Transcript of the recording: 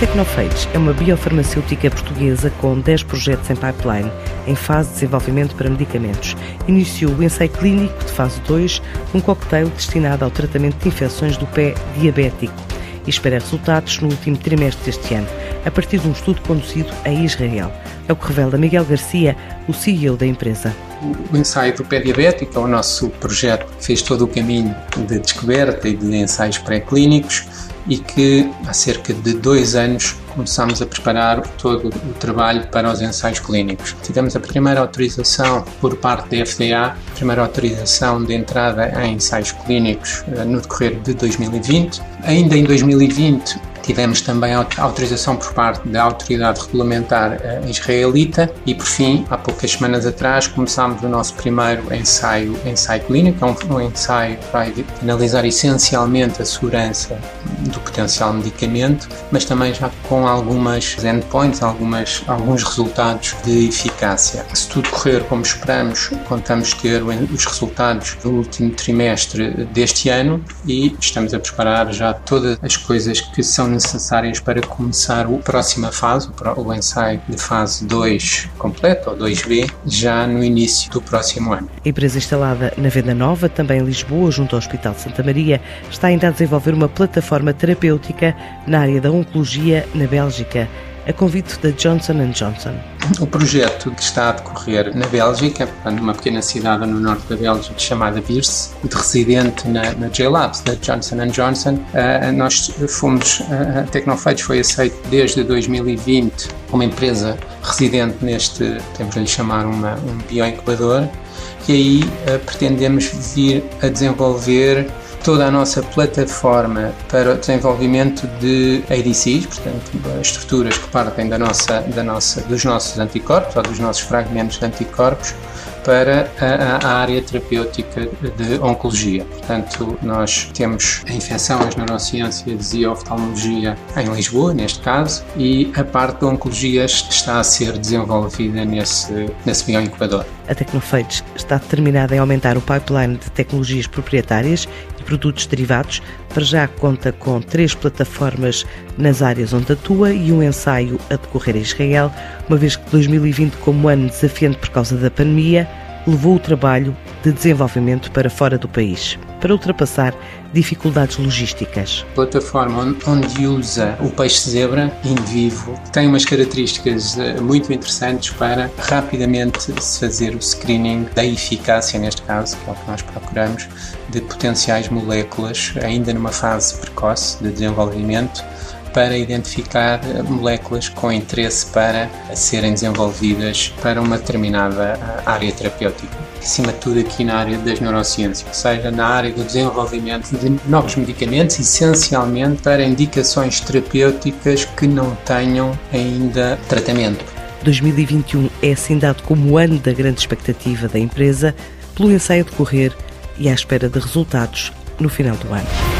A Tecnophage é uma biofarmacêutica portuguesa com 10 projetos em pipeline, em fase de desenvolvimento para medicamentos. Iniciou o ensaio clínico de fase 2, um cocktail destinado ao tratamento de infecções do pé diabético e espera resultados no último trimestre deste ano, a partir de um estudo conduzido em Israel. É o que revela Miguel Garcia, o CEO da empresa. O ensaio do pé diabético é o nosso projeto que fez todo o caminho de descoberta e de ensaios pré-clínicos e que há cerca de dois anos começámos a preparar todo o trabalho para os ensaios clínicos. Tivemos a primeira autorização por parte da FDA, a primeira autorização de entrada em ensaios clínicos eh, no decorrer de 2020. Ainda em 2020 Tivemos também autorização por parte da autoridade regulamentar uh, israelita e, por fim, há poucas semanas atrás, começámos o nosso primeiro ensaio, ensaio clínico, é um, um ensaio que vai analisar essencialmente a segurança do potencial medicamento, mas também já com algumas endpoints, algumas, alguns resultados de eficácia. Se tudo correr como esperamos, contamos ter os resultados do último trimestre deste ano e estamos a preparar já todas as coisas que são necessárias para começar a próxima fase, o ensaio de fase 2 completo, ou 2B, já no início do próximo ano. A empresa instalada na Venda Nova, também em Lisboa, junto ao Hospital Santa Maria, está ainda a desenvolver uma plataforma terapêutica na área da oncologia na Bélgica a convite da Johnson Johnson. O projeto que está a decorrer na Bélgica, numa pequena cidade no norte da Bélgica chamada Virse, de residente na, na J-Labs da Johnson Johnson, uh, nós fomos, uh, a foi aceito desde 2020 como empresa residente neste, temos de lhe chamar uma, um bioincubador, e aí uh, pretendemos vir a desenvolver toda a nossa plataforma para o desenvolvimento de ADCs, portanto, estruturas que partem da nossa, da nossa, dos nossos anticorpos ou dos nossos fragmentos de anticorpos para a, a, área terapêutica de oncologia. Portanto, nós temos a infecção, as neurociências e a oftalmologia em Lisboa, neste caso, e a parte da oncologia está a ser desenvolvida nesse, nesse bioincubador. A Tecnofates está determinada em aumentar o pipeline de tecnologias proprietárias e produtos derivados. Para já conta com três plataformas nas áreas onde atua e um ensaio a decorrer em Israel, uma vez que 2020, como ano desafiante por causa da pandemia, levou o trabalho de desenvolvimento para fora do país, para ultrapassar dificuldades logísticas. A plataforma onde usa o peixe zebra em vivo tem umas características eh, muito interessantes para rapidamente se fazer o screening da eficácia, neste caso, que é o que nós procuramos, de potenciais moléculas ainda numa fase precoce de desenvolvimento para identificar eh, moléculas com interesse para serem desenvolvidas para uma determinada eh, área terapêutica. Acima de tudo, aqui na área das neurociências, ou seja, na área do desenvolvimento de novos medicamentos, essencialmente para indicações terapêuticas que não tenham ainda tratamento. 2021 é dado como o ano da grande expectativa da empresa, pelo ensaio a decorrer e à espera de resultados no final do ano.